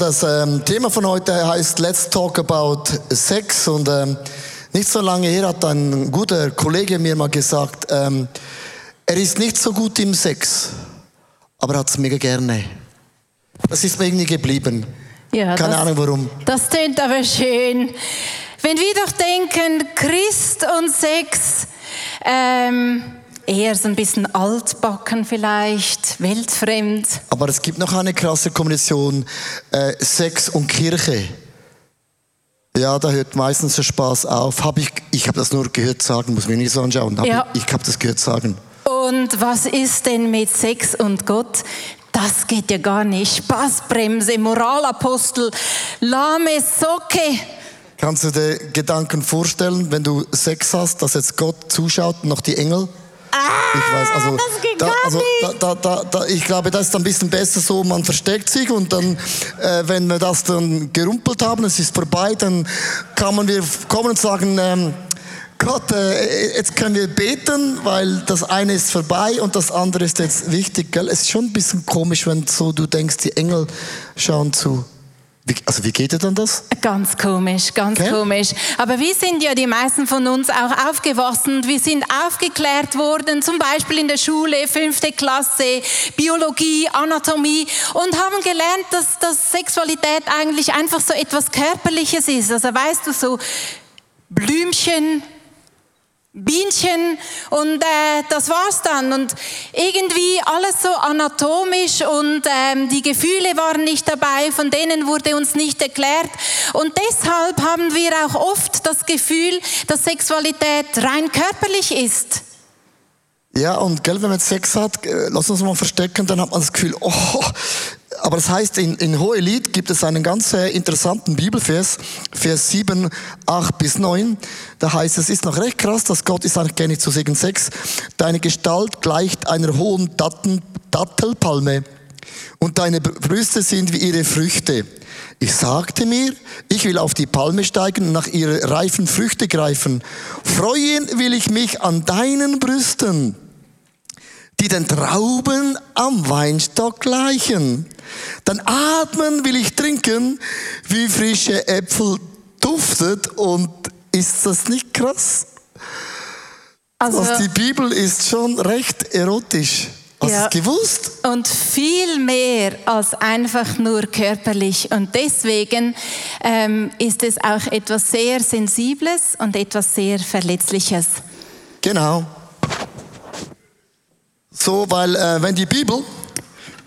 Das ähm, Thema von heute heißt Let's Talk About Sex und ähm, nicht so lange her hat ein guter Kollege mir mal gesagt, ähm, er ist nicht so gut im Sex, aber hat es mega gerne. Das ist mir irgendwie geblieben. Ja, Keine das, Ahnung warum. Das klingt aber schön. Wenn wir doch denken, Christ und Sex, ähm, eher so ein bisschen altbacken vielleicht, weltfremd. Aber es gibt noch eine krasse Kombination, äh, Sex und Kirche. Ja, da hört meistens der Spaß auf. Hab ich ich habe das nur gehört sagen, muss mir nicht so anschauen. Hab Ja. Ich, ich habe das gehört sagen. Und was ist denn mit Sex und Gott? Das geht ja gar nicht. Spaßbremse, Moralapostel, lahme Socke. Kannst du dir Gedanken vorstellen, wenn du Sex hast, dass jetzt Gott zuschaut und noch die Engel? Ich weiß, also, Ah, das geht da, gar also nicht. da, da, da, ich glaube, das ist ein bisschen besser so, man versteckt sich und dann, äh, wenn wir das dann gerumpelt haben, es ist vorbei, dann kann man wir kommen und sagen, ähm, Gott, äh, jetzt können wir beten, weil das eine ist vorbei und das andere ist jetzt wichtig. Gell? Es ist schon ein bisschen komisch, wenn so du denkst, die Engel schauen zu. Wie, also wie geht dir dann das? Ganz komisch, ganz Okay. komisch. Aber wir sind ja die meisten von uns auch aufgewachsen wir sind aufgeklärt worden, zum Beispiel in der Schule, fünfte Klasse, Biologie, Anatomie und haben gelernt, dass, dass Sexualität eigentlich einfach so etwas Körperliches ist. Also weißt du, so Blümchen, Bienchen und äh, das war's dann und irgendwie alles so anatomisch und ähm, die Gefühle waren nicht dabei, von denen wurde uns nicht erklärt und deshalb haben wir auch oft das Gefühl, dass Sexualität rein körperlich ist. Ja, und gell, wenn man Sex hat, äh, lass uns mal verstecken, dann hat man das Gefühl, oh, aber das heißt, in, in Hohelied gibt es einen ganz äh, interessanten Bibelvers, Vers 7, 8 bis 9. Da heißt es, ist noch recht krass, dass Gott ist eigentlich gerne zu Segen 6. Deine Gestalt gleicht einer hohen Datten, Dattelpalme und deine Brüste sind wie ihre Früchte. Ich sagte mir, ich will auf die Palme steigen und nach ihre reifen Früchte greifen. Freuen will ich mich an deinen Brüsten, die den Trauben am Weinstock gleichen. Dann atmen will ich trinken, wie frische Äpfel duftet. Und ist das nicht krass? Also, Also die Bibel ist schon recht erotisch. Hast du Ja. es gewusst? und viel mehr als einfach nur körperlich. Und deswegen ähm, ist es auch etwas sehr Sensibles und etwas sehr Verletzliches. Genau. So, weil äh, wenn die Bibel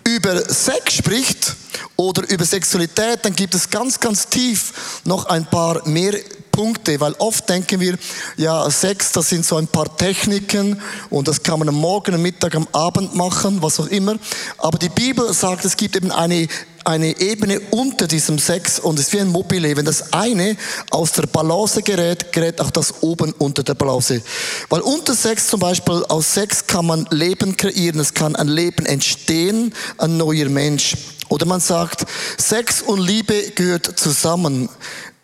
über Sex spricht oder über Sexualität, dann gibt es ganz, ganz tief noch ein paar mehr Punkte, weil oft denken wir, ja, Sex, das sind so ein paar Techniken und das kann man am Morgen, am Mittag, am Abend machen, was auch immer. Aber die Bibel sagt, es gibt eben eine eine Ebene unter diesem Sex und es ist wie ein Mobile. Wenn das eine aus der Balance gerät, gerät auch das oben unter der Balance. Weil unter Sex zum Beispiel, aus Sex kann man Leben kreieren, es kann ein Leben entstehen, ein neuer Mensch. Oder man sagt, Sex und Liebe gehört zusammen.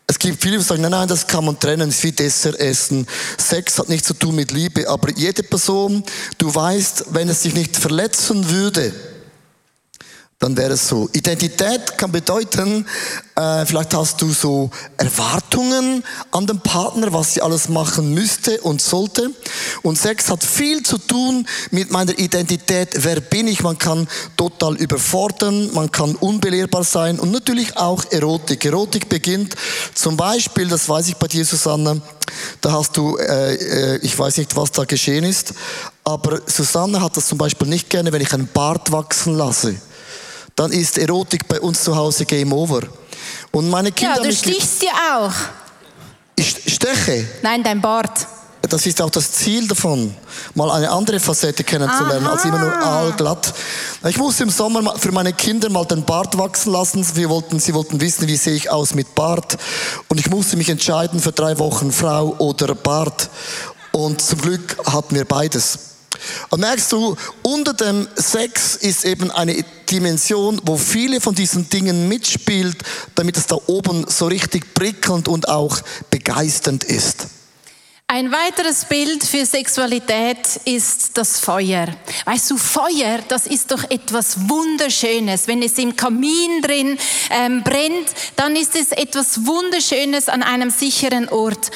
Es gibt viele, die sagen, nein, nein, das kann man trennen, es ist wie Dessert essen. Sex hat nichts zu tun mit Liebe, aber jede Person, du weißt, wenn es dich nicht verletzen würde, dann wäre es so. Identität kann bedeuten, äh, vielleicht hast du so Erwartungen an den Partner, was sie alles machen müsste und sollte. Und Sex hat viel zu tun mit meiner Identität. Wer bin ich? Man kann total überfordern, man kann unbelehrbar sein und natürlich auch Erotik. Erotik beginnt zum Beispiel, das weiß ich bei dir, Susanne, da hast du, äh, äh, ich weiß nicht, was da geschehen ist, aber Susanne hat das zum Beispiel nicht gerne, wenn ich einen Bart wachsen lasse dann ist Erotik bei uns zu Hause Game Over. Und meine Kinder, Ja, du stichst ja auch. ich steche. Nein, dein Bart. Das ist auch das Ziel davon, mal eine andere Facette kennenzulernen, Aha. als immer nur aalglatt. Ich musste im Sommer für meine Kinder mal den Bart wachsen lassen. Wir wollten, sie wollten wissen, wie sehe ich aus mit Bart. Und ich musste mich entscheiden für drei Wochen Frau oder Bart. Und zum Glück hatten wir beides. Und merkst du, unter dem Sex ist eben eine Dimension, wo viele von diesen Dingen mitspielt, damit es da oben so richtig prickelnd und auch begeisternd ist. Ein weiteres Bild für Sexualität ist das Feuer. Weißt du, Feuer, das ist doch etwas Wunderschönes. Wenn es im Kamin drin ähm, brennt, dann ist es etwas Wunderschönes an einem sicheren Ort.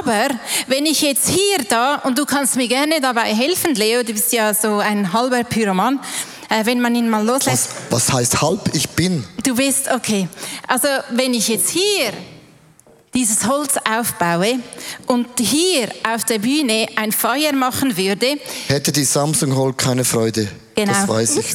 Aber wenn ich jetzt hier da, und du kannst mir gerne dabei helfen, Leo, du bist ja so ein halber Pyroman, äh, wenn man ihn mal loslässt. Was, was heißt halb? Ich bin. Du bist, okay. Also wenn ich jetzt hier dieses Holz aufbaue und hier auf der Bühne ein Feuer machen würde. Hätte die Samsung Hall keine Freude. Genau. Das weiß ich.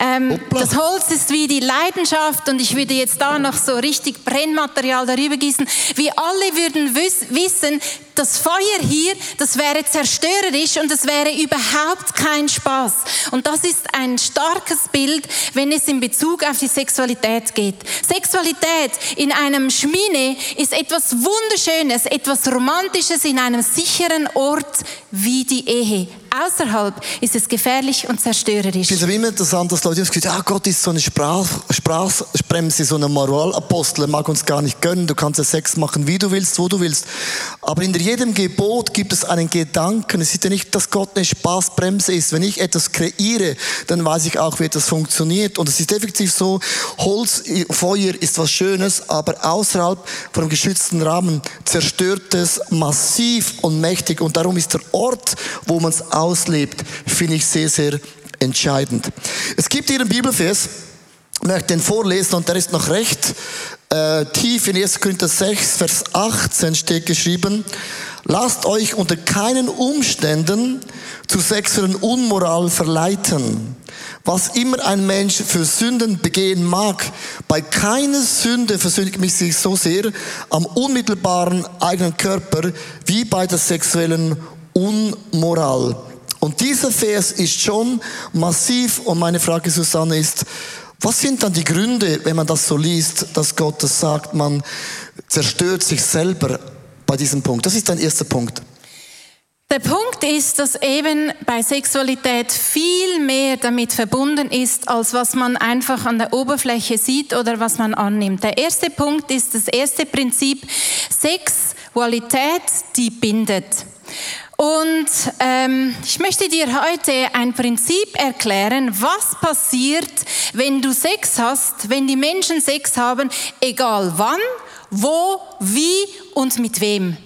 Ähm, das Holz ist wie die Leidenschaft und ich würde jetzt da noch so richtig Brennmaterial darüber gießen. Wir alle würden wissen, das Feuer hier, das wäre zerstörerisch und es wäre überhaupt kein Spaß. Und das ist ein starkes Bild, wenn es in Bezug auf die Sexualität geht. Sexualität in einem Schmine ist etwas Wunderschönes, etwas Romantisches in einem sicheren Ort wie die Ehe. Außerhalb ist es gefährlich und zerstörerisch. Ich finde es immer interessant, dass Leute sagen, ah, Gott ist so eine Sprach, Sprachbremse, so ein Moralapostel, er mag uns gar nicht gönnen, du kannst ja Sex machen, wie du willst, wo du willst. Aber in jedem Gebot gibt es einen Gedanken. Es ist ja nicht, dass Gott eine Spaßbremse ist. Wenn ich etwas kreiere, dann weiß ich auch, wie etwas funktioniert. Und es ist effektiv so, Holz, Feuer ist was Schönes, aber außerhalb von einem geschützten Rahmen zerstört es massiv und mächtig. Und darum ist der Ort, wo man es auslebt, finde ich sehr, sehr entscheidend. Es gibt hier einen Bibelvers, möchte den vorlesen und der ist noch recht äh, tief in 1. Korinther 6, Vers 18 steht geschrieben, lasst euch unter keinen Umständen zu sexuellen Unmoral verleiten. Was immer ein Mensch für Sünden begehen mag, bei keiner Sünde versündigt mich sich so sehr am unmittelbaren eigenen Körper wie bei der sexuellen Unmoral. Und dieser Vers ist schon massiv. Und meine Frage, Susanne, ist, was sind dann die Gründe, wenn man das so liest, dass Gott das sagt, man zerstört sich selber bei diesem Punkt? Das ist ein erster Punkt. Der Punkt ist, dass eben bei Sexualität viel mehr damit verbunden ist, als was man einfach an der Oberfläche sieht oder was man annimmt. Der erste Punkt ist das erste Prinzip, Sexualität, die bindet. Und ähm, ich möchte dir heute ein Prinzip erklären, was passiert, wenn du Sex hast, wenn die Menschen Sex haben, egal wann, wo, wie und mit wem.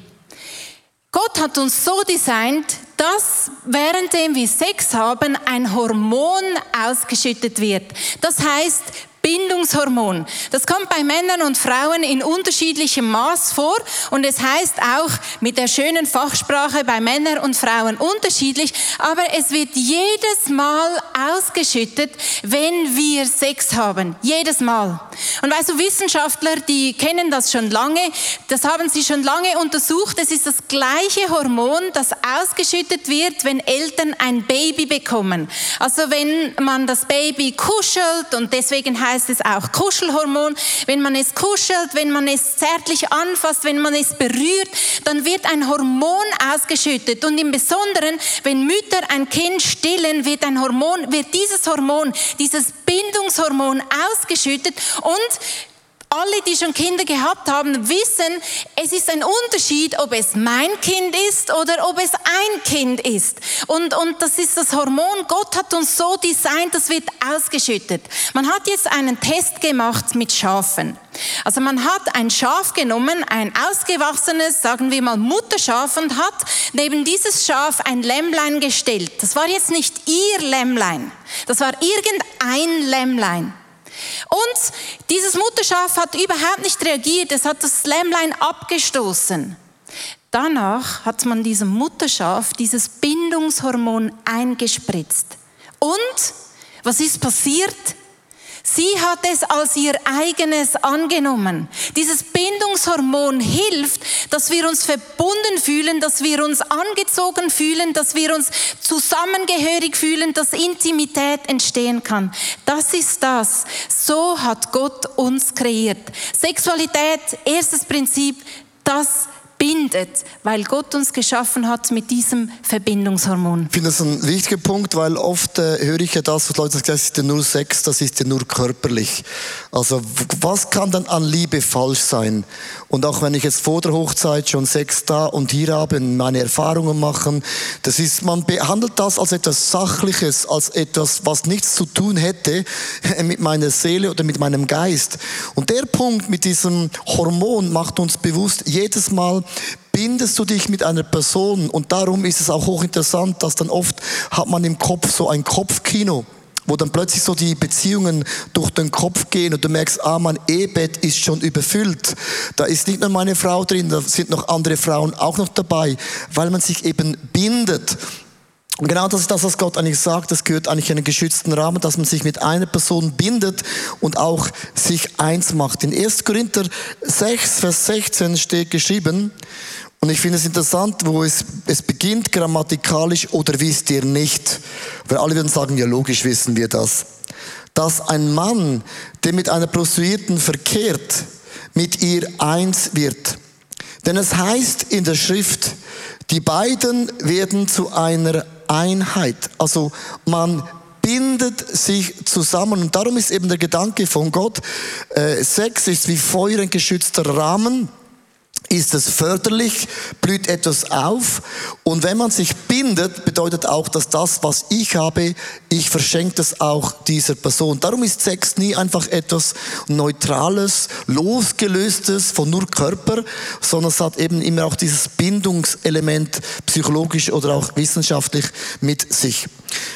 Gott hat uns so designt, dass währenddem wir Sex haben, ein Hormon ausgeschüttet wird. Das heißt, Bindungshormon. Das kommt bei Männern und Frauen in unterschiedlichem Maß vor und es heißt auch mit der schönen Fachsprache bei Männern und Frauen unterschiedlich, aber es wird jedes Mal ausgeschüttet, wenn wir Sex haben. Jedes Mal. Und weißt du, Wissenschaftler, die kennen das schon lange, das haben sie schon lange untersucht. Es ist das gleiche Hormon, das ausgeschüttet wird, wenn Eltern ein Baby bekommen. Also wenn man das Baby kuschelt und deswegen heißt heißt es auch Kuschelhormon. Wenn man es kuschelt, wenn man es zärtlich anfasst, wenn man es berührt, dann wird ein Hormon ausgeschüttet. Und im Besonderen, wenn Mütter ein Kind stillen, wird ein Hormon, wird dieses Hormon, dieses Bindungshormon ausgeschüttet und alle, die schon Kinder gehabt haben, wissen, es ist ein Unterschied, ob es mein Kind ist oder ob es ein Kind ist. Und, und das ist das Hormon. Gott hat uns so designt, das wird ausgeschüttet. Man hat jetzt einen Test gemacht mit Schafen. Also man hat ein Schaf genommen, ein ausgewachsenes, sagen wir mal Mutterschaf und hat neben dieses Schaf ein Lämmlein gestellt. Das war jetzt nicht ihr Lämmlein, das war irgendein Lämmlein. Und dieses Mutterschaf hat überhaupt nicht reagiert, es hat das Lämmlein abgestoßen. Danach hat man diesem Mutterschaf dieses Bindungshormon eingespritzt. Und was ist passiert? Sie hat es als ihr eigenes angenommen. Dieses Bindungshormon hilft, dass wir uns verbunden fühlen, dass wir uns angezogen fühlen, dass wir uns zusammengehörig fühlen, dass Intimität entstehen kann. Das ist das. So hat Gott uns kreiert. Sexualität, erstes Prinzip, das bindet, weil Gott uns geschaffen hat mit diesem Verbindungshormon. Ich finde das ein wichtiger Punkt, weil oft äh, höre ich ja das, was Leute sagen, das ist ja nur Sex, das ist ja nur körperlich. Also was kann dann an Liebe falsch sein? Und auch wenn ich jetzt vor der Hochzeit schon Sex da und hier habe, meine Erfahrungen machen, das ist, man behandelt das als etwas Sachliches, als etwas, was nichts zu tun hätte mit meiner Seele oder mit meinem Geist. Und der Punkt mit diesem Hormon macht uns bewusst, jedes Mal bindest du dich mit einer Person und darum ist es auch hochinteressant, dass dann oft hat man im Kopf so ein Kopfkino wo dann plötzlich so die Beziehungen durch den Kopf gehen und du merkst, ah, mein Ehebett ist schon überfüllt. Da ist nicht nur meine Frau drin, da sind noch andere Frauen auch noch dabei, weil man sich eben bindet. Und genau das ist das, was Gott eigentlich sagt. Das gehört eigentlich in einen geschützten Rahmen, dass man sich mit einer Person bindet und auch sich eins macht. In 1. Korinther 6, Vers 16 steht geschrieben, und ich finde es interessant, wo es, es beginnt grammatikalisch oder wisst ihr nicht. Weil alle würden sagen, ja logisch wissen wir das. Dass ein Mann, der mit einer Prostituierten verkehrt, mit ihr eins wird. Denn es heißt in der Schrift, die beiden werden zu einer Einheit. Also man bindet sich zusammen. Und darum ist eben der Gedanke von Gott, äh, Sex ist wie Feuer ein geschützter Rahmen ist es förderlich, blüht etwas auf. Und wenn man sich bindet, bedeutet auch, dass das, was ich habe, ich verschenke das auch dieser Person. Darum ist Sex nie einfach etwas Neutrales, Losgelöstes von nur Körper, sondern es hat eben immer auch dieses Bindungselement psychologisch oder auch wissenschaftlich mit sich.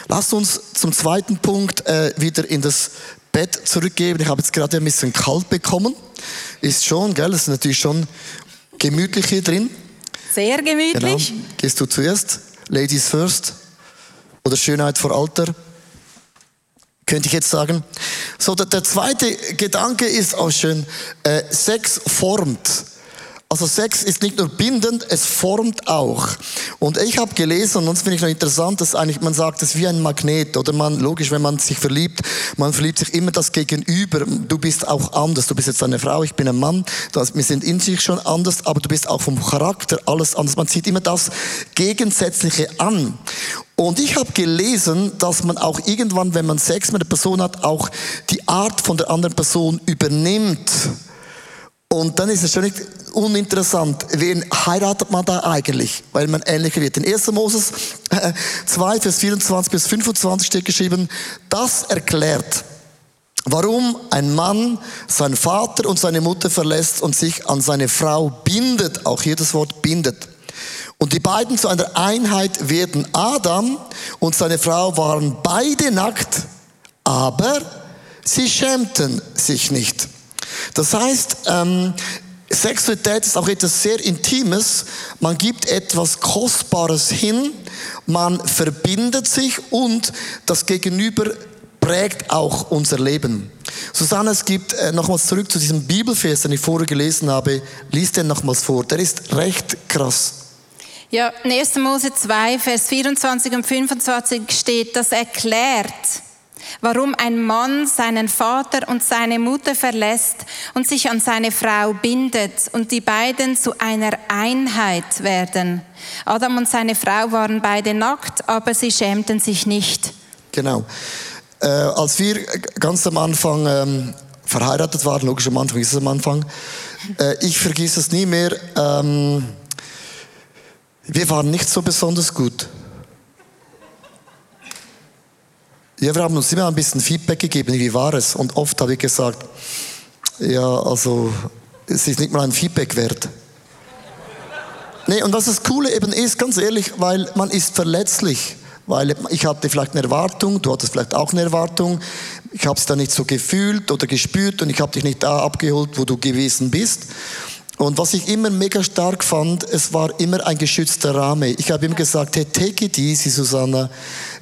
Lasst uns zum zweiten Punkt äh, wieder in das Bett zurückgeben. Ich habe jetzt gerade ein bisschen kalt bekommen. Ist schon, gell? Das ist natürlich schon gemütlich hier drin. Sehr gemütlich. Genau. Gehst du zuerst? Ladies first. Oder Schönheit vor Alter. Könnte ich jetzt sagen. So, der, der zweite Gedanke ist auch schön. Äh, Sex formt. Also Sex ist nicht nur bindend, es formt auch. Und ich habe gelesen, und das finde ich noch interessant, dass eigentlich man sagt, es ist wie ein Magnet. Oder man, logisch, wenn man sich verliebt, man verliebt sich immer das Gegenüber. Du bist auch anders. Du bist jetzt eine Frau, ich bin ein Mann. Das, wir sind in sich schon anders, aber du bist auch vom Charakter alles anders. Man zieht immer das Gegensätzliche an. Und ich habe gelesen, dass man auch irgendwann, wenn man Sex mit einer Person hat, auch die Art von der anderen Person übernimmt. Und dann ist es schon nicht uninteressant, wen heiratet man da eigentlich, weil man ähnlicher wird. In 1. Moses 2, äh, Vers 24 bis 25 steht geschrieben, das erklärt, warum ein Mann seinen Vater und seine Mutter verlässt und sich an seine Frau bindet, auch hier das Wort bindet. Und die beiden zu einer Einheit werden. Adam und seine Frau waren beide nackt, aber sie schämten sich nicht. Das heißt, ähm, Sexualität ist auch etwas sehr Intimes. Man gibt etwas Kostbares hin, man verbindet sich und das Gegenüber prägt auch unser Leben. Susanne, es gibt äh, nochmals zurück zu diesem Bibelvers, den ich vorher gelesen habe. Lies den nochmals vor. Der ist recht krass. Ja, in 1. Mose 2, Vers 24 und 25 steht, das erklärt, warum ein Mann seinen Vater und seine Mutter verlässt und sich an seine Frau bindet und die beiden zu einer Einheit werden. Adam und seine Frau waren beide nackt, aber sie schämten sich nicht. Genau. Äh, als wir ganz am Anfang ähm, verheiratet waren, logisch am Anfang ist es am Anfang, äh, ich vergesse es nie mehr, ähm, wir waren nicht so besonders gut. Ja, wir haben uns immer ein bisschen Feedback gegeben, wie war es? Und oft habe ich gesagt, ja, also es ist nicht mal ein Feedback wert. Nee, und was das Coole eben ist, ganz ehrlich, weil man ist verletzlich. Weil ich hatte vielleicht eine Erwartung, du hattest vielleicht auch eine Erwartung. Ich habe es da nicht so gefühlt oder gespürt und ich habe dich nicht da abgeholt, wo du gewesen bist. Und was ich immer mega stark fand, es war immer ein geschützter Rahmen. Ich habe ihm gesagt, hey, take it easy, Susanna.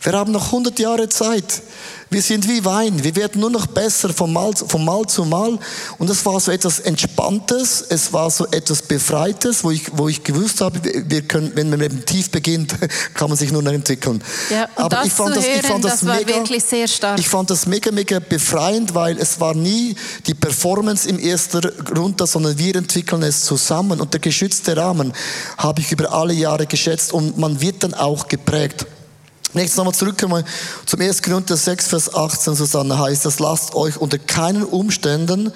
Wir haben noch 100 Jahre Zeit. Wir sind wie Wein. Wir werden nur noch besser von Mal, von Mal zu Mal. Und es war so etwas Entspanntes. Es war so etwas Befreites, wo ich, wo ich gewusst habe, wir können, wenn man eben tief beginnt, kann man sich nur noch entwickeln. Ja, Aber ich fand das, ich hören, fand das, das war mega. Ich fand das mega, mega befreiend, weil es war nie die Performance im ersten Grund, sondern wir entwickeln es zusammen. Und der geschützte Rahmen habe ich über alle Jahre geschätzt und man wird dann auch geprägt. Nächstes nochmal zurückkommen zum 1. Korinther 6, Vers 18, Susanne, heißt das, lasst euch unter keinen Umständen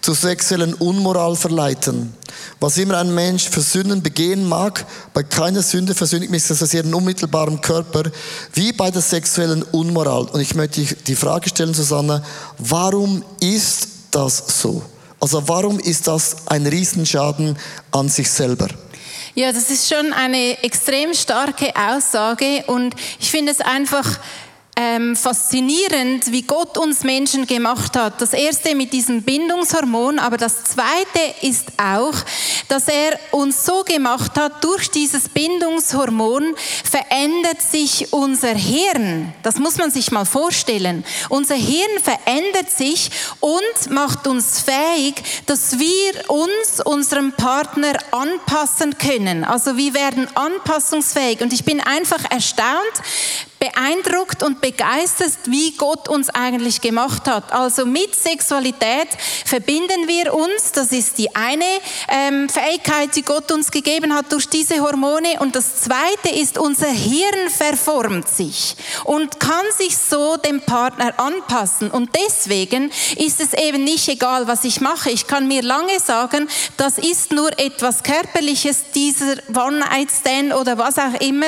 zu sexuellen Unmoral verleiten. Was immer ein Mensch für Sünden begehen mag, bei keiner Sünde versündigt mich das aus ihrem unmittelbaren Körper, wie bei der sexuellen Unmoral. Und ich möchte die Frage stellen, Susanne, warum ist das so? Also warum ist das ein Riesenschaden an sich selber? Ja, das ist schon eine extrem starke Aussage und ich finde es einfach ähm, faszinierend, wie Gott uns Menschen gemacht hat. Das erste mit diesem Bindungshormon, aber das zweite ist auch, dass er uns so gemacht hat, durch dieses Bindungshormon verändert sich unser Hirn. Das muss man sich mal vorstellen. Unser Hirn verändert sich und macht uns fähig, dass wir uns unserem Partner anpassen können. Also wir werden anpassungsfähig. Und ich bin einfach erstaunt, beeindruckt und begeistert, wie Gott uns eigentlich gemacht hat. Also mit Sexualität verbinden wir uns. Das ist die eine ähm, Fähigkeit, die Gott uns gegeben hat durch diese Hormone. Und das zweite ist, unser Hirn verformt sich und kann sich so dem Partner anpassen. Und deswegen ist es eben nicht egal, was ich mache. Ich kann mir lange sagen, das ist nur etwas Körperliches, dieser One-Night-Stand oder was auch immer.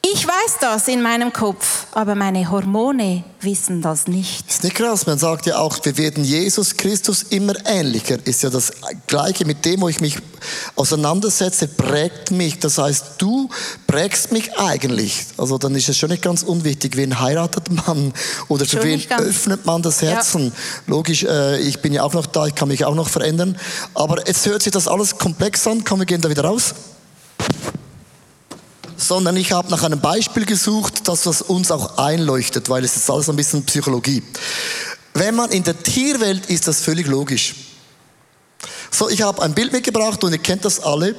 Ich weiß das in meinem Kopf, aber meine Hormone wissen das nicht. Ist nicht krass? Man sagt ja auch, wir werden Jesus Christus immer ähnlicher. Ist ja das Gleiche mit dem, wo ich mich auseinandersetze, prägt mich. Das heißt, du prägst mich eigentlich. Also dann ist es schon nicht ganz unwichtig, wen heiratet man oder für wen öffnet man das Herzen. Ja. Logisch, äh, ich bin ja auch noch da, ich kann mich auch noch verändern. Aber jetzt hört sich das alles komplex an. Komm, wir gehen da wieder raus sondern ich habe nach einem Beispiel gesucht, das was uns auch einleuchtet, weil es ist alles ein bisschen Psychologie. Wenn man in der Tierwelt ist das völlig logisch. So, ich habe ein Bild mitgebracht und ihr kennt das alle,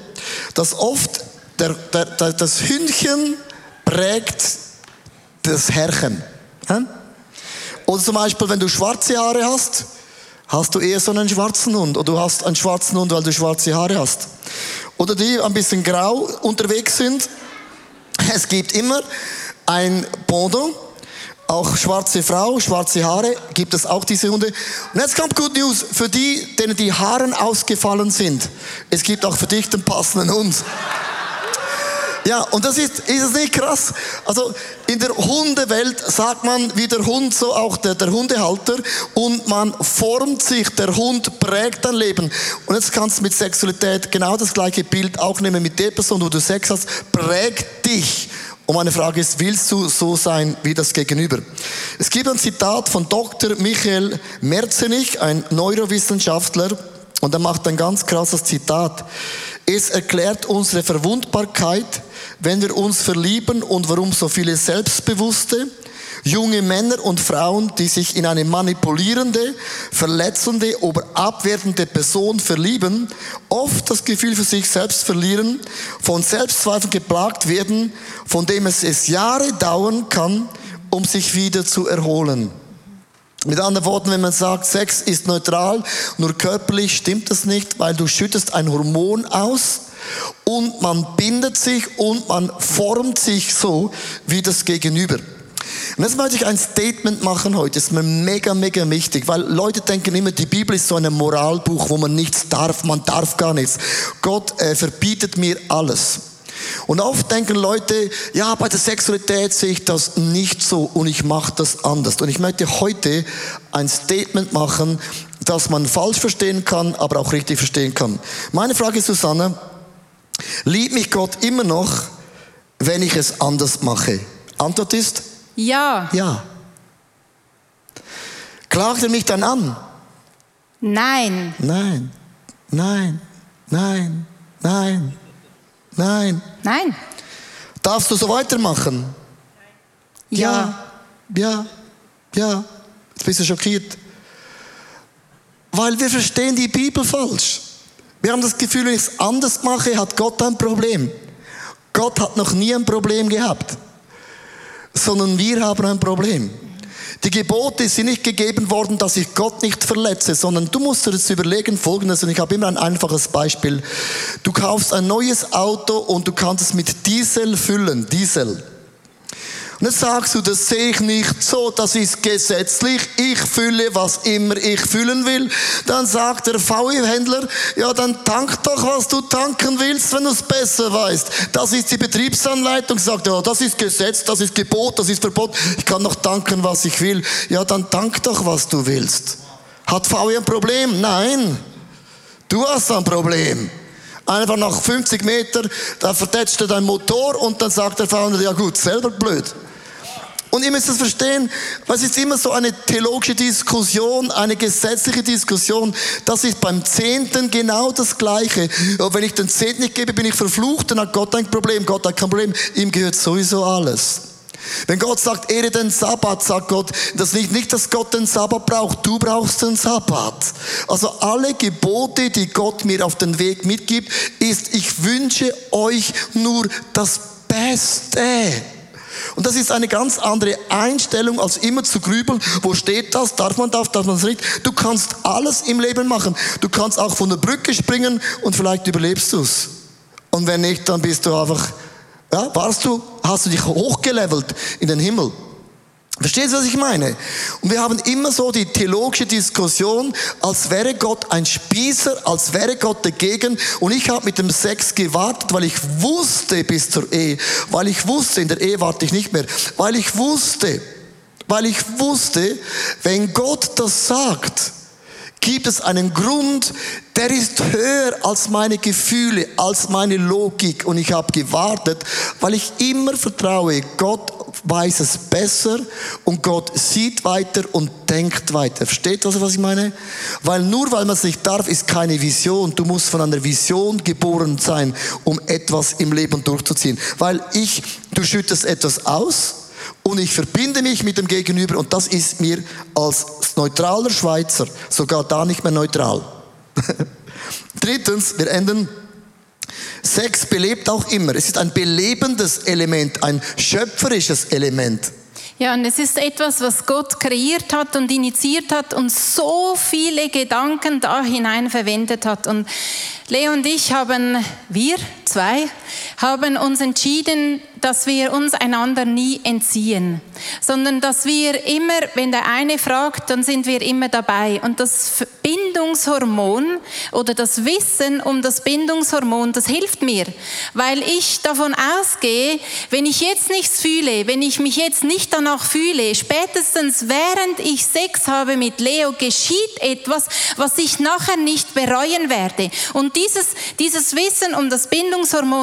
dass oft der, der, der, das Hündchen prägt das Herrchen. Oder zum Beispiel, wenn du schwarze Haare hast, hast du eher so einen schwarzen Hund. Oder du hast einen schwarzen Hund, weil du schwarze Haare hast. Oder die ein bisschen grau unterwegs sind, es gibt immer ein Pendant, auch schwarze Frau, schwarze Haare, gibt es auch diese Hunde. Und jetzt kommt Good News für die, denen die Haare ausgefallen sind. Es gibt auch für dich den passenden Hund. Ja, und das ist, ist es nicht krass? Also in der Hundewelt sagt man, wie der Hund, so auch der, der Hundehalter. Und man formt sich, der Hund prägt dein Leben. Und jetzt kannst du mit Sexualität genau das gleiche Bild auch nehmen mit der Person, wo du Sex hast, prägt dich. Und meine Frage ist, willst du so sein wie das Gegenüber? Es gibt ein Zitat von Dr. Michael Merzenich, ein Neurowissenschaftler, und er macht ein ganz krasses Zitat. Es erklärt unsere Verwundbarkeit, wenn wir uns verlieben und warum so viele Selbstbewusste, junge Männer und Frauen, die sich in eine manipulierende, verletzende oder abwertende Person verlieben, oft das Gefühl für sich selbst verlieren, von Selbstzweifeln geplagt werden, von dem es es Jahre dauern kann, um sich wieder zu erholen. Mit anderen Worten, wenn man sagt, Sex ist neutral, nur körperlich, stimmt das nicht, weil du schüttest ein Hormon aus, und man bindet sich und man formt sich so wie das Gegenüber. Und jetzt möchte ich ein Statement machen heute. Das ist mir mega, mega wichtig, weil Leute denken immer, die Bibel ist so ein Moralbuch, wo man nichts darf, man darf gar nichts. Gott äh, verbietet mir alles. Und oft denken Leute, ja, bei der Sexualität sehe ich das nicht so und ich mache das anders. Und ich möchte heute ein Statement machen, das man falsch verstehen kann, aber auch richtig verstehen kann. Meine Frage ist, Susanne, Liebt mich Gott immer noch, wenn ich es anders mache? Antwort ist? Ja. Ja. Klagt er mich dann an? Nein. Nein. Nein. Nein. Nein. Nein. Nein. Darfst du so weitermachen? Ja. Ja. Ja. Ja, jetzt bist du schockiert. Weil wir verstehen die Bibel falsch. Wir haben das Gefühl, wenn ich es anders mache, hat Gott ein Problem. Gott hat noch nie ein Problem gehabt, sondern wir haben ein Problem. Die Gebote sind nicht gegeben worden, dass ich Gott nicht verletze, sondern du musst dir das überlegen, folgendes, und ich habe immer ein einfaches Beispiel. Du kaufst ein neues Auto und du kannst es mit Diesel füllen, Diesel. Dann sagst du, das sehe ich nicht so, das ist gesetzlich, ich fülle, was immer ich füllen will. Dann sagt der VW-Händler, ja, dann tank doch, was du tanken willst, wenn du es besser weißt. Das ist die Betriebsanleitung, sagt, ja, das ist Gesetz, das ist Gebot, das ist Verbot, ich kann noch tanken, was ich will. Ja, dann tank doch, was du willst. Hat VW ein Problem? Nein. Du hast ein Problem. Einfach nach 50 Meter, da vertätscht er dein Motor und dann sagt der Fahrer, ja gut, selber blöd. Und ihr müsst es verstehen, was ist immer so eine theologische Diskussion, eine gesetzliche Diskussion. Das ist beim Zehnten genau das Gleiche. Wenn ich den Zehnten nicht gebe, bin ich verflucht, dann hat Gott ein Problem. Gott hat kein Problem. Ihm gehört sowieso alles. Wenn Gott sagt, ehre den Sabbat, sagt Gott, das liegt nicht, dass Gott den Sabbat braucht, du brauchst den Sabbat. Also alle Gebote, die Gott mir auf den Weg mitgibt, ist, ich wünsche euch nur das Beste. Und das ist eine ganz andere Einstellung, als immer zu grübeln, wo steht das, darf man das, darf man das nicht. Du kannst alles im Leben machen. Du kannst auch von der Brücke springen und vielleicht überlebst du es. Und wenn nicht, dann bist du einfach, ja, warst du, hast du dich hochgelevelt in den Himmel. Verstehst du, was ich meine? Und wir haben immer so die theologische Diskussion, als wäre Gott ein Spießer, als wäre Gott dagegen. Und ich habe mit dem Sex gewartet, weil ich wusste bis zur Ehe, weil ich wusste, in der Ehe warte ich nicht mehr, weil ich wusste, weil ich wusste, wenn Gott das sagt, gibt es einen Grund, der ist höher als meine Gefühle, als meine Logik. Und ich habe gewartet, weil ich immer vertraue, Gott weiß es besser und Gott sieht weiter und denkt weiter. Versteht ihr, was ich meine? Weil nur weil man es nicht darf, ist keine Vision. Du musst von einer Vision geboren sein, um etwas im Leben durchzuziehen. Weil ich, du schüttest etwas aus und ich verbinde mich mit dem Gegenüber und das ist mir als neutraler Schweizer sogar da nicht mehr neutral. Drittens, wir enden Sex belebt auch immer. Es ist ein belebendes Element, ein schöpferisches Element. Ja, und es ist etwas, was Gott kreiert hat und initiiert hat und so viele Gedanken da hinein verwendet hat. Und Leo und ich haben, wir zwei, haben uns entschieden, dass wir uns einander nie entziehen, sondern dass wir immer, wenn der eine fragt, dann sind wir immer dabei. Und das Bindungshormon oder das Wissen um das Bindungshormon, das hilft mir, weil ich davon ausgehe, wenn ich jetzt nichts fühle, wenn ich mich jetzt nicht danach fühle, spätestens während ich Sex habe mit Leo, geschieht etwas, was ich nachher nicht bereuen werde. Und dieses, dieses Wissen um das Bindungshormon,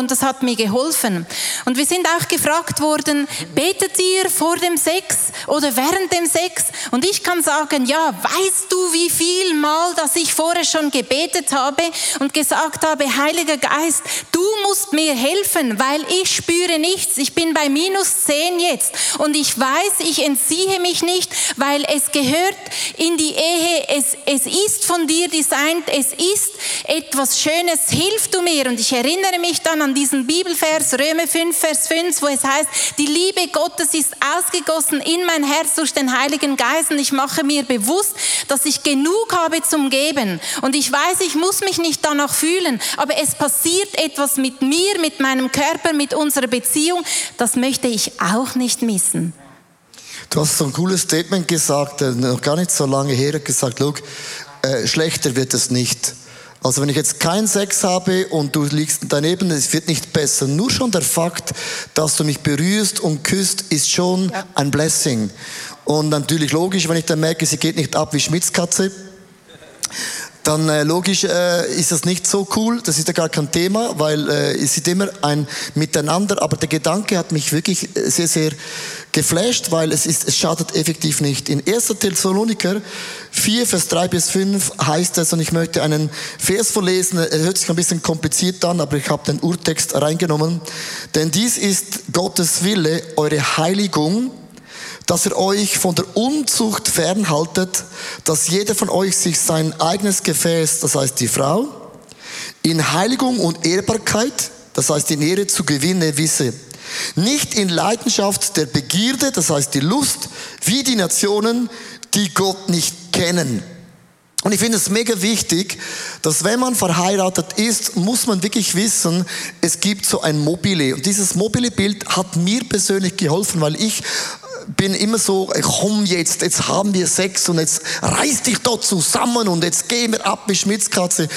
das hat mir geholfen. Und wir sind auch gefragt worden, betet ihr vor dem Sex oder während dem Sex? Und ich kann sagen, ja, weißt du, wie viel Mal, dass ich vorher schon gebetet habe und gesagt habe, Heiliger Geist, du musst mir helfen, weil ich spüre nichts. Ich bin bei minus zehn jetzt und ich weiß, ich entziehe mich nicht, weil es gehört in die Ehe. Es, es ist von dir designt. Es ist etwas Schönes. Hilf du mir. Und ich erinnere mich dann an diesen Bibelvers, Römer 5, Vers 5, wo es heißt, die Liebe Gottes ist ausgegossen in mein Herz durch den Heiligen Geist und ich mache mir bewusst, dass ich genug habe zum Geben. Und ich weiß, ich muss mich nicht danach fühlen, aber es passiert etwas mit mir, mit meinem Körper, mit unserer Beziehung. Das möchte ich auch nicht missen. Du hast so ein cooles Statement gesagt, äh, noch gar nicht so lange her, gesagt, look, äh, schlechter wird es nicht. Also wenn ich jetzt keinen Sex habe und du liegst daneben, es wird nicht besser. Nur schon der Fakt, dass du mich berührst und küsst, ist schon ja. ein Blessing. Und natürlich logisch, wenn ich dann merke, sie geht nicht ab wie Schmitzkatze, dann äh, logisch äh, ist das nicht so cool, das ist ja gar kein Thema, weil äh, es ist immer ein Miteinander, aber der Gedanke hat mich wirklich äh, sehr, sehr geflasht, weil es, ist, es schadet effektiv nicht. In 1. Thessaloniker 4, Vers 3 bis 5 heißt es, und ich möchte einen Vers vorlesen, er hört sich ein bisschen kompliziert an, aber ich habe den Urtext reingenommen, denn dies ist Gottes Wille, eure Heiligung, dass ihr euch von der Unzucht fernhaltet, dass jeder von euch sich sein eigenes Gefäß, das heißt die Frau, in Heiligung und Ehrbarkeit, das heißt in Ehre zu gewinnen, wisse. Nicht in Leidenschaft der Begierde, das heißt die Lust, wie die Nationen, die Gott nicht kennen. Und ich finde es mega wichtig, dass wenn man verheiratet ist, muss man wirklich wissen, es gibt so ein Mobile. Und dieses mobile Bild hat mir persönlich geholfen, weil ich bin immer so, komm jetzt, jetzt haben wir Sex und jetzt reiß dich dort zusammen und jetzt gehen wir ab wie Schmitzkatze.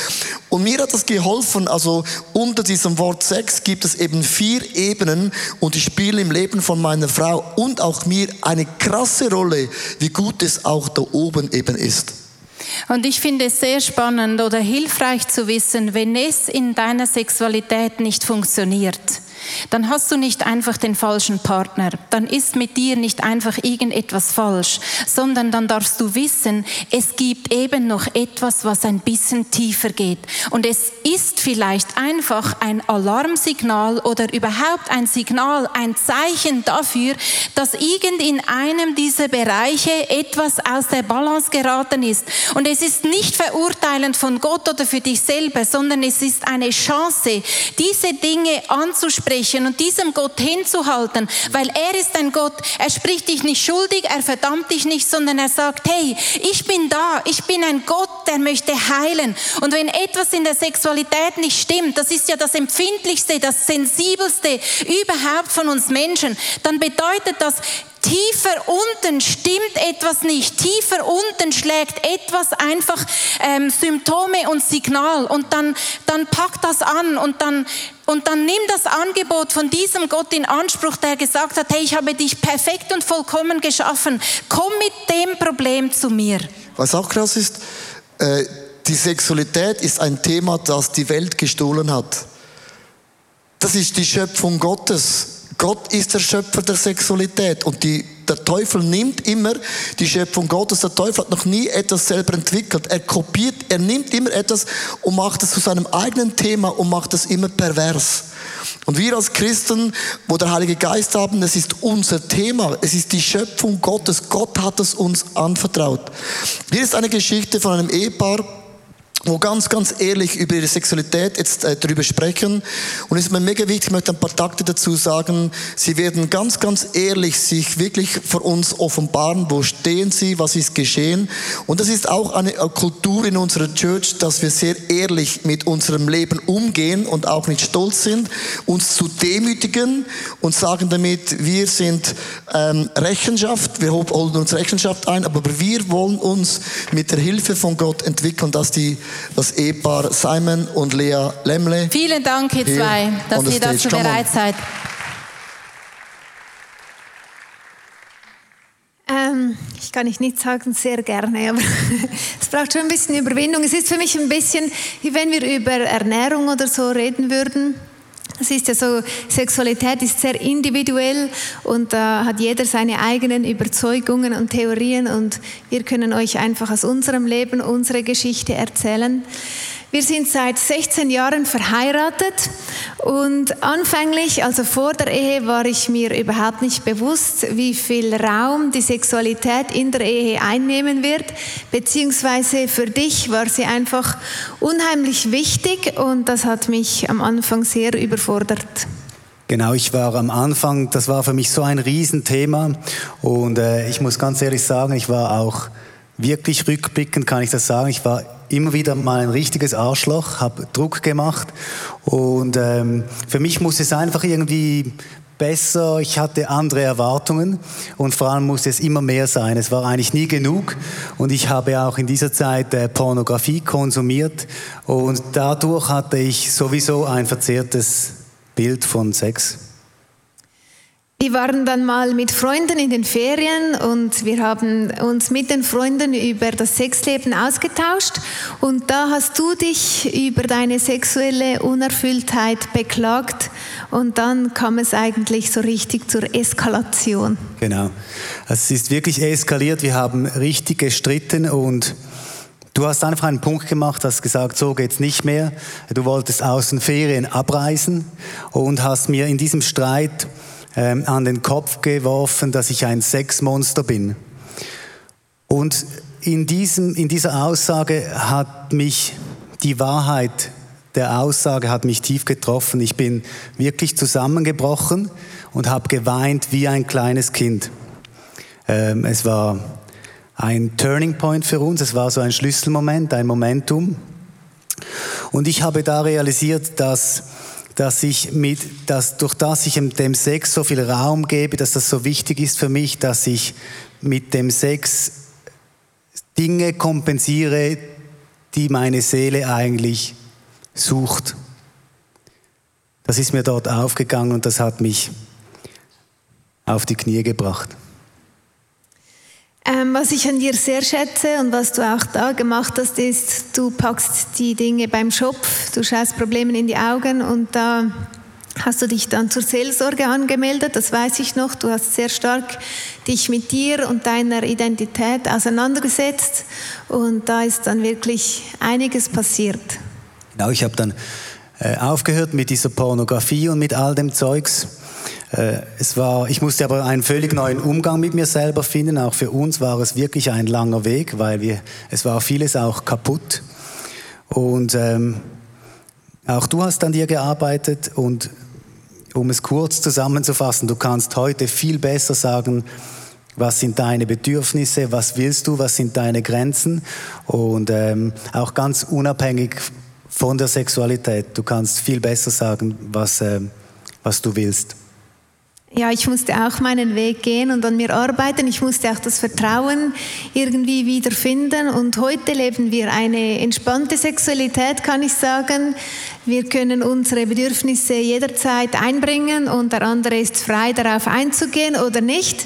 Und mir hat das geholfen, also unter diesem Wort Sex gibt es eben vier Ebenen und die spielen im Leben von meiner Frau und auch mir eine krasse Rolle, wie gut es auch da oben eben ist. Und ich finde es sehr spannend oder hilfreich zu wissen, wenn es in deiner Sexualität nicht funktioniert dann hast du nicht einfach den falschen Partner, dann ist mit dir nicht einfach irgendetwas falsch, sondern dann darfst du wissen, es gibt eben noch etwas, was ein bisschen tiefer geht. Und es ist vielleicht einfach ein Alarmsignal oder überhaupt ein Signal, ein Zeichen dafür, dass irgend in einem dieser Bereiche etwas aus der Balance geraten ist. Und es ist nicht verurteilend von Gott oder für dich selber, sondern es ist eine Chance, diese Dinge anzusprechen auszusprechen und diesem Gott hinzuhalten, weil er ist ein Gott, er spricht dich nicht schuldig, er verdammt dich nicht, sondern er sagt, hey, ich bin da, ich bin ein Gott, der möchte heilen. Und wenn etwas in der Sexualität nicht stimmt, das ist ja das empfindlichste, das sensibelste überhaupt von uns Menschen, dann bedeutet das, Tiefer unten stimmt etwas nicht. Tiefer unten schlägt etwas einfach ähm, Symptome und Signal. Und dann, dann packt das an und dann, und dann nimm das Angebot von diesem Gott in Anspruch, der gesagt hat, hey, ich habe dich perfekt und vollkommen geschaffen. Komm mit dem Problem zu mir. Was auch krass ist, äh, die Sexualität ist ein Thema, das die Welt gestohlen hat. Das ist die Schöpfung Gottes. Gott ist der Schöpfer der Sexualität und die, der Teufel nimmt immer die Schöpfung Gottes. Der Teufel hat noch nie etwas selber entwickelt. Er kopiert, er nimmt immer etwas und macht es zu seinem eigenen Thema und macht es immer pervers. Und wir als Christen, wo der Heilige Geist haben, das ist unser Thema. Es ist die Schöpfung Gottes. Gott hat es uns anvertraut. Hier ist eine Geschichte von einem Ehepaar, wo ganz, ganz ehrlich über ihre Sexualität jetzt äh, darüber sprechen. Und es ist mir mega wichtig, ich möchte ein paar Takte dazu sagen. Sie werden ganz, ganz ehrlich sich wirklich vor uns offenbaren, wo stehen sie, was ist geschehen. Und das ist auch eine Kultur in unserer Church, dass wir sehr ehrlich mit unserem Leben umgehen und auch nicht stolz sind, uns zu demütigen und sagen damit, wir sind ähm, Rechenschaft, wir holen uns Rechenschaft ein, aber wir wollen uns mit der Hilfe von Gott entwickeln, dass die das Ehepaar Simon und Lea Lemle. Vielen Dank, ihr zwei, dass ihr dazu bereit seid. Ähm, ich kann nicht sagen, sehr gerne, aber es braucht schon ein bisschen Überwindung. Es ist für mich ein bisschen, wie wenn wir über Ernährung oder so reden würden. Es ist ja so, Sexualität ist sehr individuell und da hat jeder seine eigenen Überzeugungen und Theorien und wir können euch einfach aus unserem Leben unsere Geschichte erzählen. Wir sind seit 16 Jahren verheiratet und anfänglich, also vor der Ehe, war ich mir überhaupt nicht bewusst, wie viel Raum die Sexualität in der Ehe einnehmen wird, beziehungsweise für dich war sie einfach unheimlich wichtig und das hat mich am Anfang sehr überfordert. Genau, ich war am Anfang, das war für mich so ein Riesenthema und äh, ich muss ganz ehrlich sagen, ich war auch wirklich rückblickend, kann ich das sagen, ich war immer wieder mal ein richtiges Arschloch, habe Druck gemacht. Und ähm, für mich muss es einfach irgendwie besser, ich hatte andere Erwartungen. Und vor allem musste es immer mehr sein. Es war eigentlich nie genug. Und ich habe auch in dieser Zeit äh, Pornografie konsumiert. Und dadurch hatte ich sowieso ein verzerrtes Bild von Sex. Wir waren dann mal mit Freunden in den Ferien und wir haben uns mit den Freunden über das Sexleben ausgetauscht und da hast du dich über deine sexuelle Unerfülltheit beklagt und dann kam es eigentlich so richtig zur Eskalation. Genau. Es ist wirklich eskaliert. Wir haben richtig gestritten und Du hast einfach einen Punkt gemacht, hast gesagt, so geht's nicht mehr. Du wolltest aus den Ferien abreisen und hast mir in diesem Streit ähm, an den Kopf geworfen, dass ich ein Sexmonster bin. Und in, diesem, in dieser Aussage hat mich die Wahrheit der Aussage hat mich tief getroffen. Ich bin wirklich zusammengebrochen und habe geweint wie ein kleines Kind. Ähm, es war ein Turning Point für uns, es war so ein Schlüsselmoment, ein Momentum. Und ich habe da realisiert, dass, dass ich mit, dass durch das ich dem Sex so viel Raum gebe, dass das so wichtig ist für mich, dass ich mit dem Sex Dinge kompensiere, die meine Seele eigentlich sucht. Das ist mir dort aufgegangen und das hat mich auf die Knie gebracht. Ähm, was ich an dir sehr schätze und was du auch da gemacht hast, ist, du packst die Dinge beim Schopf, du schaust Problemen in die Augen und da hast du dich dann zur Seelsorge angemeldet, das weiß ich noch. Du hast sehr stark dich mit dir und deiner Identität auseinandergesetzt und da ist dann wirklich einiges passiert. Genau, ich habe dann äh, aufgehört mit dieser Pornografie und mit all dem Zeugs es war, ich musste aber einen völlig neuen Umgang mit mir selber finden. Auch für uns war es wirklich ein langer Weg, weil wir, es war vieles auch kaputt. Und ähm, auch du hast an dir gearbeitet und um es kurz zusammenzufassen, du kannst heute viel besser sagen, was sind deine Bedürfnisse, was willst du, was sind deine Grenzen und ähm, auch ganz unabhängig von der Sexualität. Du kannst viel besser sagen, was, äh, was du willst. Ja, ich musste auch meinen Weg gehen und an mir arbeiten. Ich musste auch das Vertrauen irgendwie wiederfinden. Und heute leben wir eine entspannte Sexualität, kann ich sagen. Wir können unsere Bedürfnisse jederzeit einbringen und der andere ist frei, darauf einzugehen oder nicht.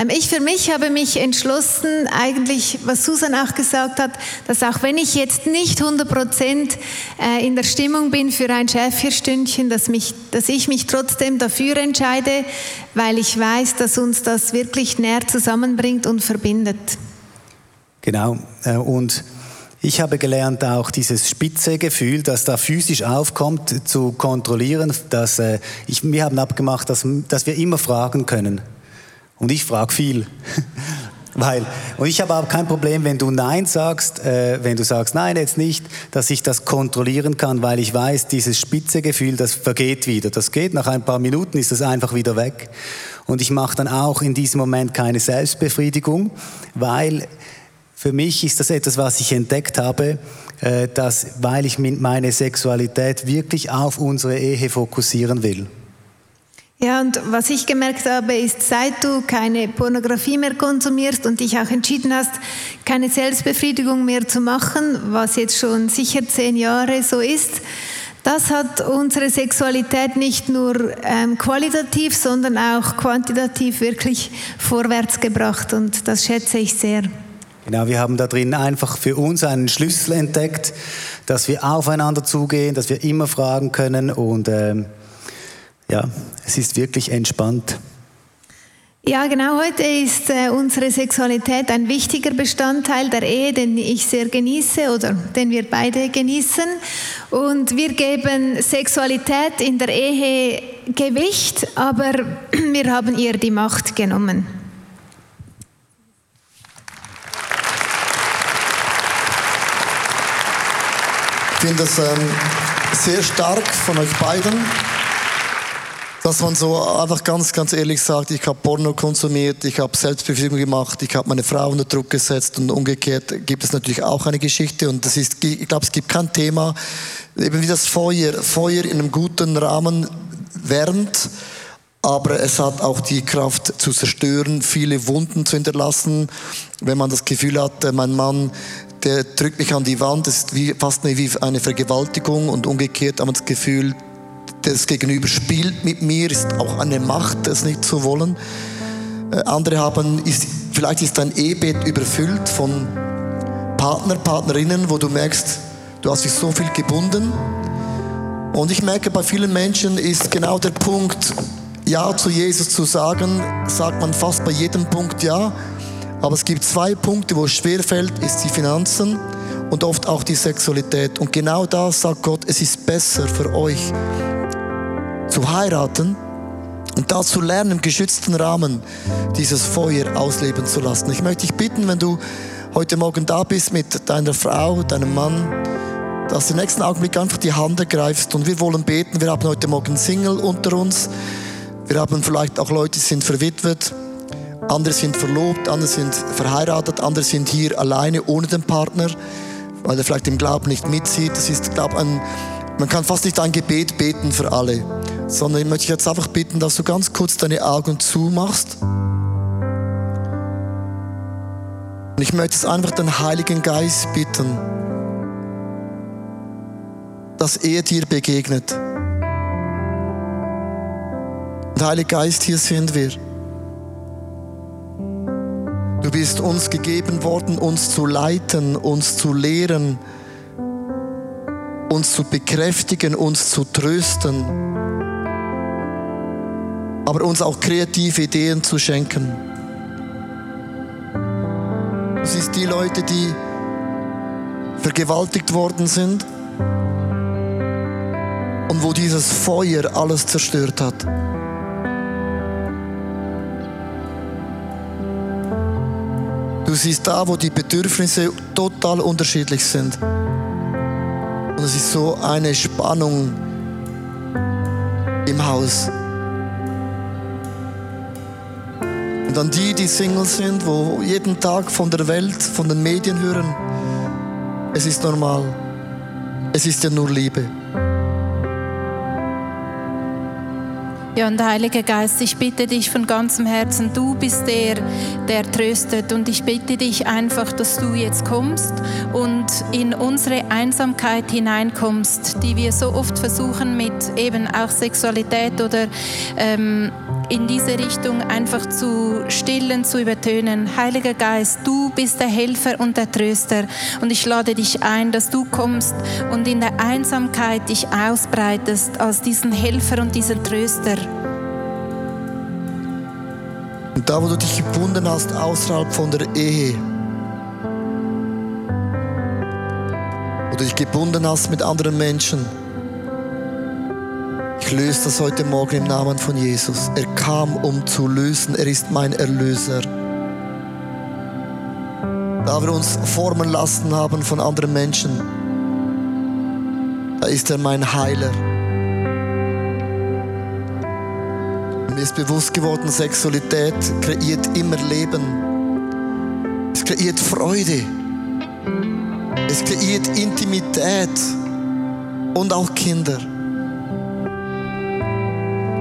Ähm, ich für mich habe mich entschlossen, eigentlich, was Susan auch gesagt hat, dass auch wenn ich jetzt nicht 100 Prozent äh, in der Stimmung bin für ein Schäferstündchen, dass, mich, dass ich mich trotzdem dafür entscheide, weil ich weiß, dass uns das wirklich näher zusammenbringt und verbindet. Genau. Äh, und ich habe gelernt, auch dieses Spitzegefühl, das da physisch aufkommt, zu kontrollieren. Dass, äh, ich, wir haben abgemacht, dass, dass wir immer fragen können. Und ich frage viel. Weil, und ich habe auch kein Problem, wenn du Nein sagst, äh, wenn du sagst Nein, jetzt nicht, dass ich das kontrollieren kann, weil ich weiß, dieses Spitzegefühl, das vergeht wieder. Das geht, nach ein paar Minuten ist das einfach wieder weg. Und ich mache dann auch in diesem Moment keine Selbstbefriedigung, weil für mich ist das etwas, was ich entdeckt habe, äh, dass, weil ich meine Sexualität wirklich auf unsere Ehe fokussieren will. Ja, und was ich gemerkt habe, ist, seit du keine Pornografie mehr konsumierst und dich auch entschieden hast, keine Selbstbefriedigung mehr zu machen, was jetzt schon sicher zehn Jahre so ist, das hat unsere Sexualität nicht nur ähm, qualitativ, sondern auch quantitativ wirklich vorwärts gebracht und das schätze ich sehr. Genau, wir haben da drin einfach für uns einen Schlüssel entdeckt, dass wir aufeinander zugehen, dass wir immer fragen können und ähm ja, es ist wirklich entspannt. Ja, genau. Heute ist äh, unsere Sexualität ein wichtiger Bestandteil der Ehe, den ich sehr genieße oder den wir beide genießen. Und wir geben Sexualität in der Ehe Gewicht, aber wir haben ihr die Macht genommen. Ich finde das ähm, sehr stark von euch beiden dass man so einfach ganz, ganz ehrlich sagt, ich habe Porno konsumiert, ich habe Selbstbefriedigung gemacht, ich habe meine Frau unter Druck gesetzt und umgekehrt gibt es natürlich auch eine Geschichte und das ist, ich glaube, es gibt kein Thema, eben wie das Feuer, Feuer in einem guten Rahmen wärmt, aber es hat auch die Kraft zu zerstören, viele Wunden zu hinterlassen, wenn man das Gefühl hat, äh, mein Mann der drückt mich an die Wand, das ist wie, fast wie eine Vergewaltigung und umgekehrt hat man das Gefühl, das Gegenüber spielt mit mir, ist auch eine Macht, das nicht zu wollen. Äh, andere haben, ist, vielleicht ist dein Ehebett überfüllt von Partner, Partnerinnen, wo du merkst, du hast dich so viel gebunden. Und ich merke, bei vielen Menschen ist genau der Punkt, Ja zu Jesus zu sagen, sagt man fast bei jedem Punkt Ja. Aber es gibt zwei Punkte, wo es schwer fällt, ist die Finanzen und oft auch die Sexualität. Und genau da sagt Gott, es ist besser für euch, zu heiraten Und dazu lernen, im geschützten Rahmen dieses Feuer ausleben zu lassen. Ich möchte dich bitten, wenn du heute Morgen da bist mit deiner Frau, deinem Mann, dass du im nächsten Augenblick einfach die Hand ergreifst und wir wollen beten. Wir haben heute Morgen Single unter uns. Wir haben vielleicht auch Leute, die sind verwitwet. Andere sind verlobt, andere sind verheiratet, andere sind hier alleine ohne den Partner, weil er vielleicht im Glauben nicht mitzieht. Das ist, glaube ein, man kann fast nicht ein Gebet beten für alle sondern ich möchte jetzt einfach bitten, dass du ganz kurz deine Augen zumachst. Und ich möchte jetzt einfach den Heiligen Geist bitten, dass er dir begegnet. Und Heiliger Geist, hier sind wir. Du bist uns gegeben worden, uns zu leiten, uns zu lehren, uns zu bekräftigen, uns zu trösten aber uns auch kreative Ideen zu schenken. Du siehst die Leute, die vergewaltigt worden sind und wo dieses Feuer alles zerstört hat. Siehst da, wo die Bedürfnisse total unterschiedlich sind. Und es ist so eine Spannung im Haus. Und an die, die Single sind, wo jeden Tag von der Welt, von den Medien hören, es ist normal. Es ist ja nur Liebe. Ja, und Heiliger Geist, ich bitte dich von ganzem Herzen, du bist der, der tröstet. Und ich bitte dich einfach, dass du jetzt kommst und in unsere Einsamkeit hineinkommst, die wir so oft versuchen mit eben auch Sexualität oder ähm, in diese Richtung einfach zu stillen, zu übertönen. Heiliger Geist, du bist der Helfer und der Tröster. Und ich lade dich ein, dass du kommst und in der Einsamkeit dich ausbreitest als diesen Helfer und diesen Tröster. Und da, wo du dich gebunden hast, außerhalb von der Ehe, wo du dich gebunden hast mit anderen Menschen, ich löse das heute Morgen im Namen von Jesus. Er kam, um zu lösen. Er ist mein Erlöser. Da wir uns formen lassen haben von anderen Menschen, da ist er mein Heiler. Mir ist bewusst geworden, Sexualität kreiert immer Leben. Es kreiert Freude. Es kreiert Intimität und auch Kinder.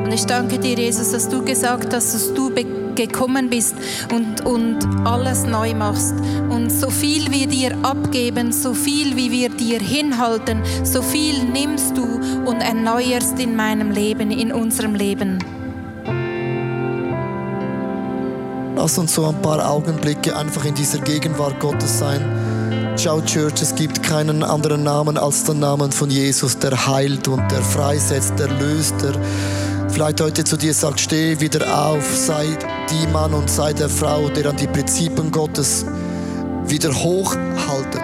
Und ich danke dir, Jesus, dass du gesagt hast, dass du gekommen bist und, und alles neu machst. Und so viel wir dir abgeben, so viel wie wir dir hinhalten, so viel nimmst du und erneuerst in meinem Leben, in unserem Leben. Lass uns so ein paar Augenblicke einfach in dieser Gegenwart Gottes sein. Schau, Church, es gibt keinen anderen Namen als den Namen von Jesus, der heilt und der freisetzt, der löst, der vielleicht heute zu dir sagt, steh wieder auf, sei die Mann und sei der Frau, der an die Prinzipien Gottes wieder hochhaltet.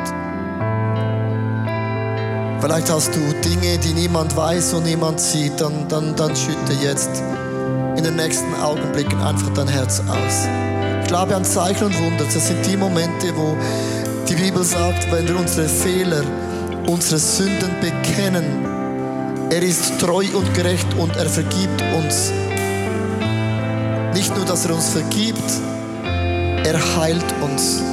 Vielleicht hast du Dinge, die niemand weiß und niemand sieht, dann, dann, dann schütte jetzt in den nächsten Augenblicken einfach dein Herz aus. Ich glaube an Zeichen und Wunder. Das sind die Momente, wo die Bibel sagt, wenn wir unsere Fehler, unsere Sünden bekennen, er ist treu und gerecht und er vergibt uns. Nicht nur, dass er uns vergibt, er heilt uns.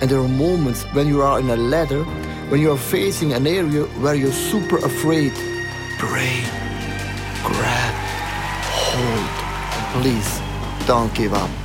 And there are moments when you are in a ladder, when you are facing an area where you're super afraid. Pray, grab, hold, please don't give up.